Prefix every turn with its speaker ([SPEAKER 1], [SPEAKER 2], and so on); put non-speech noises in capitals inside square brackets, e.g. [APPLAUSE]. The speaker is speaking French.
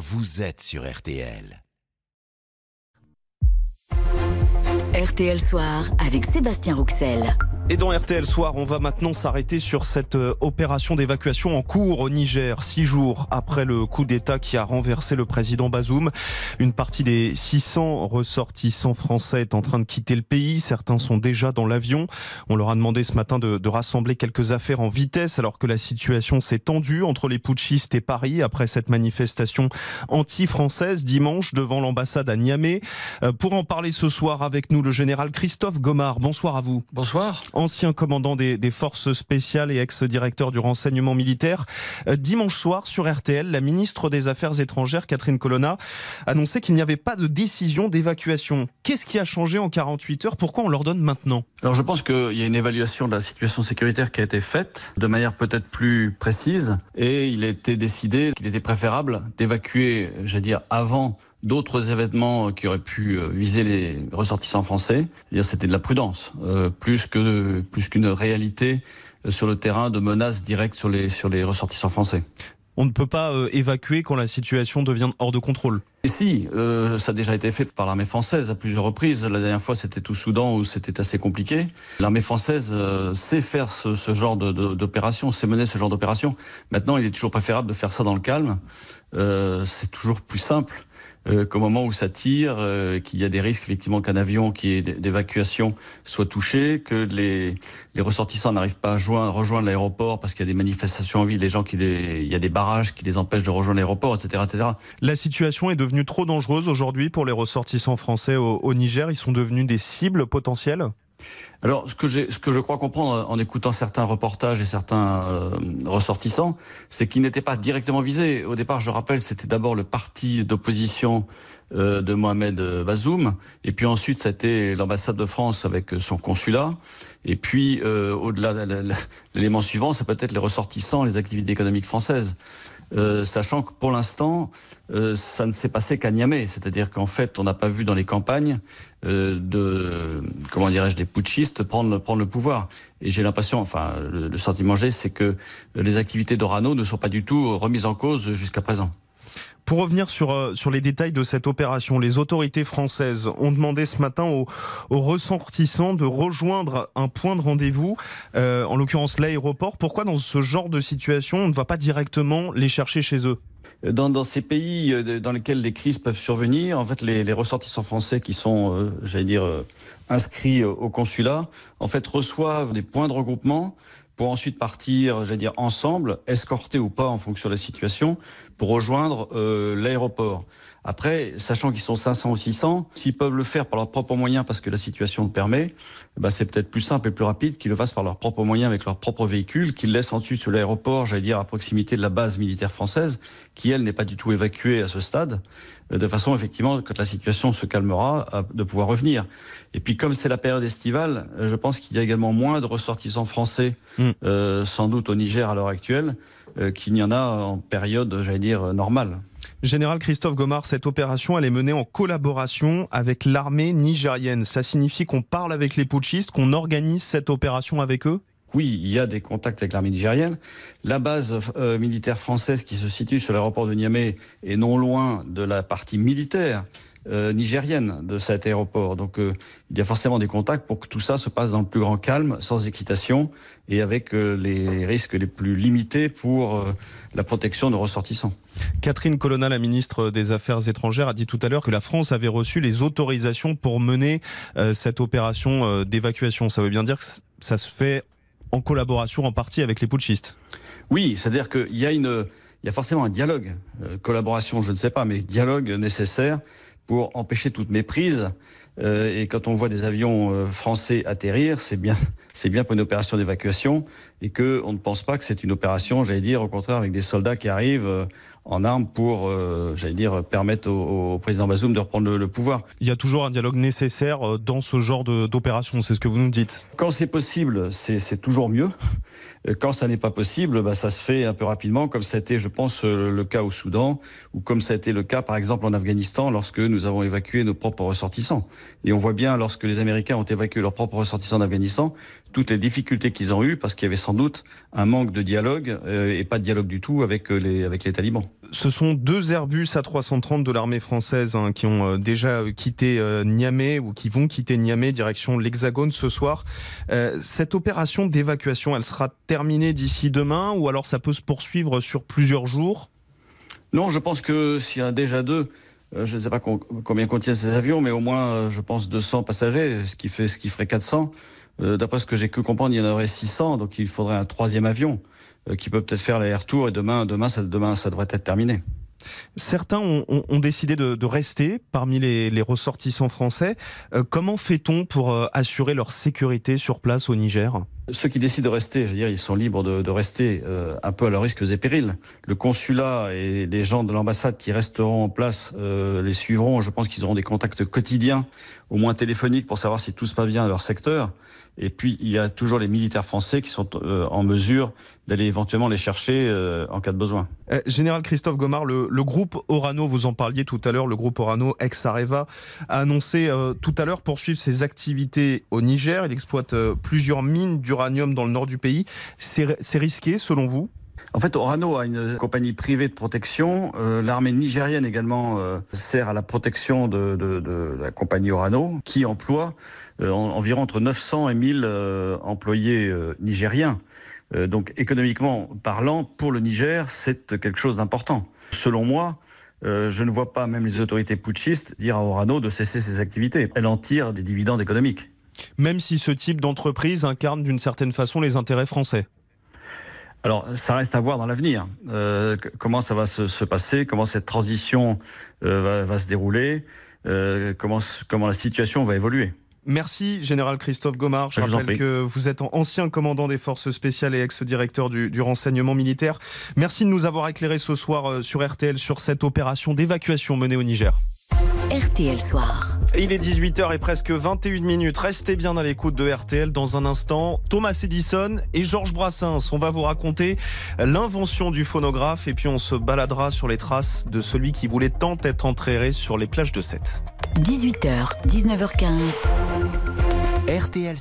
[SPEAKER 1] vous êtes sur RTL.
[SPEAKER 2] RTL Soir avec Sébastien Rouxel.
[SPEAKER 3] Et dans RTL Soir, on va maintenant s'arrêter sur cette euh, opération d'évacuation en cours au Niger, six jours après le coup d'État qui a renversé le président Bazoum. Une partie des 600 ressortissants français est en train de quitter le pays. Certains sont déjà dans l'avion. On leur a demandé ce matin de, rassembler quelques affaires en vitesse alors que la situation s'est tendue entre les putschistes et Paris après cette manifestation anti-française dimanche devant l'ambassade à Niamey. Euh, Pour en parler ce soir avec nous, le général Christophe Gomard. Bonsoir à vous.
[SPEAKER 4] Bonsoir.
[SPEAKER 3] Ancien commandant des, forces spéciales et ex-directeur du renseignement militaire. Euh, Dimanche soir, sur RTL, la ministre des Affaires étrangères, Catherine Colonna, annonçait qu'il n'y avait pas de décision d'évacuation. Qu'est-ce qui a changé en 48 heures? Pourquoi on leur donne maintenant?
[SPEAKER 4] Alors je pense qu'il y a une évaluation de la situation sécuritaire qui a été faite de manière peut-être plus précise et il a été décidé qu'il était préférable d'évacuer, j'allais dire, avant d'autres événements qui auraient pu euh, viser les ressortissants français. C'était de la prudence, euh, plus que plus qu'une réalité euh, sur le terrain de menaces directes sur les sur les ressortissants français.
[SPEAKER 3] On ne peut pas euh, évacuer quand la situation devient hors de contrôle.
[SPEAKER 4] Et si, euh, ça a déjà été fait par l'armée française à plusieurs reprises. La dernière fois, c'était au Soudan où c'était assez compliqué. L'armée française euh, sait faire ce, ce genre d'opération, sait mener ce genre d'opération. Maintenant, il est toujours préférable de faire ça dans le calme. Euh, C'est toujours plus simple. Euh, qu'au moment où ça tire, euh, qu'il y a des risques effectivement qu'un avion qui est d'évacuation soit touché, que les, les ressortissants n'arrivent pas à joindre, rejoindre l'aéroport parce qu'il y a des manifestations en ville, les gens qui les, il y a des barrages qui les empêchent de rejoindre l'aéroport, etc., etc.
[SPEAKER 3] La situation est devenue trop dangereuse aujourd'hui pour les ressortissants français au, au Niger. Ils sont devenus des cibles potentielles?
[SPEAKER 4] Alors, ce que, je crois comprendre en écoutant certains reportages et certains euh, ressortissants, c'est qu'ils n'étaient pas directement visés. Au départ, je rappelle, c'était d'abord le parti d'opposition euh, de Mohamed Bazoum, et puis ensuite, c'était l'ambassade de France avec son consulat, et puis euh, au-delà, la- l'élément suivant, c'est peut-être les ressortissants, les activités économiques françaises. Euh, sachant que pour l'instant, euh, ça ne s'est passé qu'à Niamey, c'est-à-dire qu'en fait, on n'a pas vu dans les campagnes euh, de, comment dirais-je, des putschistes prendre, prendre le pouvoir. Et j'ai l'impression, enfin, le, le sentiment que j'ai, c'est que les activités d'Orano ne sont pas du tout remises en cause jusqu'à présent.
[SPEAKER 3] Pour revenir sur, euh, sur les détails de cette opération, les autorités françaises ont demandé ce matin aux, ressortissants de rejoindre un point de rendez-vous, euh, en l'occurrence l'aéroport. Pourquoi dans ce genre de situation, on ne va pas directement les chercher chez eux?
[SPEAKER 4] Dans, dans ces pays euh, dans lesquels les crises peuvent survenir, en fait, les, ressortissants français qui sont, j'allais dire, inscrits au consulat, en fait, reçoivent des points de regroupement pour ensuite partir, j'allais dire, ensemble, escortés ou pas en fonction de la situation, pour rejoindre euh, l'aéroport. Après, sachant qu'ils sont 500 ou 600, s'ils peuvent le faire par leurs propres moyens parce que la situation le permet, bah, c'est peut-être plus simple et plus rapide qu'ils le fassent par leurs propres moyens avec leurs propres véhicules, qu'ils laissent ensuite sur l'aéroport, j'allais dire à proximité de la base militaire française, qui elle n'est pas du tout évacuée à ce stade, euh, de façon effectivement, quand la situation se calmera, de pouvoir revenir. Et puis comme c'est la période estivale, euh, je pense qu'il y a également moins de ressortissants français,
[SPEAKER 3] Mm.
[SPEAKER 4] euh, sans doute au Niger à l'heure actuelle, qu'il n'y en a en période, j'allais dire, euh, normale.
[SPEAKER 3] Général Christophe Gomard, cette opération, elle est menée en collaboration avec l'armée nigérienne. Ça signifie qu'on parle avec les putschistes, qu'on organise cette opération avec eux?
[SPEAKER 4] Oui, il y a des contacts avec l'armée nigérienne. La base euh, militaire française qui se situe sur l'aéroport de Niamey est non loin de la partie militaire euh, nigérienne de cet aéroport. Donc euh, il y a forcément des contacts pour que tout ça se passe dans le plus grand calme, sans excitation et avec euh, les risques les plus limités pour la protection de ressortissants.
[SPEAKER 3] Catherine Colonna, la ministre des Affaires étrangères, a dit tout à l'heure que la France avait reçu les autorisations pour mener cette opération d'évacuation. Ça veut bien dire que ça se fait en collaboration en partie avec les putschistes.
[SPEAKER 4] Oui, c'est-à-dire qu'il y a une, il y a forcément un dialogue, collaboration, je ne sais pas, mais dialogue nécessaire pour empêcher toute méprise. Euh, et quand on voit des avions euh, français atterrir, c'est bien, [LAUGHS] c'est bien pour une opération d'évacuation et que on ne pense pas que c'est une opération, j'allais dire, au contraire, avec des soldats qui arrivent euh, en armes pour, euh, j'allais dire, permettre au, au président Bazoum de reprendre le- le pouvoir.
[SPEAKER 3] Il y a toujours un dialogue nécessaire euh, dans ce genre de- d'opération, c'est ce que vous nous dites.
[SPEAKER 4] Quand c'est possible, c'est c'est toujours mieux. Euh, quand ça n'est pas possible, bah, ça se fait un peu rapidement, comme ça a été, je pense, euh, le cas au Soudan, ou comme ça a été le cas, par exemple, en Afghanistan, lorsque nous avons évacué nos propres ressortissants. Et on voit bien, lorsque les Américains ont évacué leurs propres ressortissants d'Afghanistan, toutes les difficultés qu'ils ont eues, parce qu'il y avait sans doute un manque de dialogue, euh, et pas de dialogue du tout avec les, avec les talibans.
[SPEAKER 3] Ce sont deux Airbus A330 de l'armée française hein, qui ont déjà quitté Niamey, ou qui vont quitter Niamey, direction l'Hexagone ce soir. cette opération d'évacuation, elle sera terminé d'ici demain ou alors ça peut se poursuivre sur plusieurs jours?
[SPEAKER 4] Non, je pense que s'il y a déjà deux, euh, je ne sais pas combien contiennent ces avions, mais au moins, euh, je pense, 200 passagers, ce qui, fait, ce qui ferait 400. Euh, d'après ce que j'ai pu comprendre, il y en aurait 600, donc il faudrait un troisième avion qui peut peut-être faire les retours et demain, demain, ça, demain, ça devrait être terminé.
[SPEAKER 3] Certains ont, décidé de, rester parmi les, ressortissants français. comment fait-on pour assurer leur sécurité sur place au Niger?
[SPEAKER 4] Ceux qui décident de rester, je veux dire, ils sont libres de, rester euh, un peu à leurs risques et périls. Le consulat et les gens de l'ambassade qui resteront en place euh, les suivront. Je pense qu'ils auront des contacts quotidiens, au moins téléphoniques, pour savoir si tout se passe bien dans leur secteur. Et puis, il y a toujours les militaires français qui sont euh, en mesure d'aller éventuellement les chercher en cas de besoin.
[SPEAKER 3] Général Christophe Gomard, le, groupe Orano, vous en parliez tout à l'heure, le groupe Orano, ex-Areva, a annoncé tout à l'heure poursuivre ses activités au Niger. Il exploite plusieurs mines du dans le nord du pays. C'est risqué selon vous?
[SPEAKER 4] En fait, Orano a une compagnie privée de protection. Euh, l'armée nigérienne également euh, sert à la protection de, la compagnie Orano, qui emploie euh, environ entre 900 et 1000 employés nigériens. donc, économiquement parlant, pour le Niger, c'est quelque chose d'important. Selon moi, je ne vois pas même les autorités putschistes dire à Orano de cesser ses activités. Elle en tire des dividendes économiques
[SPEAKER 3] même si ce type d'entreprise incarne d'une certaine façon les intérêts français
[SPEAKER 4] alors, ça reste à voir dans l'avenir. Euh, comment ça va se, passer? Comment cette transition euh, va, se dérouler? Euh, comment, comment la situation va évoluer?
[SPEAKER 3] Merci, Général Christophe Gomard. Je, rappelle que vous êtes ancien commandant des forces spéciales et ex-directeur du, du, renseignement militaire. Merci de nous avoir éclairé ce soir sur RTL sur cette opération d'évacuation menée au Niger.
[SPEAKER 2] RTL Soir.
[SPEAKER 3] Il est 18h et presque 21 minutes. Restez bien à l'écoute de RTL dans un instant. Thomas Edison et Georges Brassens. On va vous raconter l'invention du phonographe et puis on se baladera sur les traces de celui qui voulait tant être entraîné sur les plages de Sète.
[SPEAKER 2] 18h, 19h15. RTL.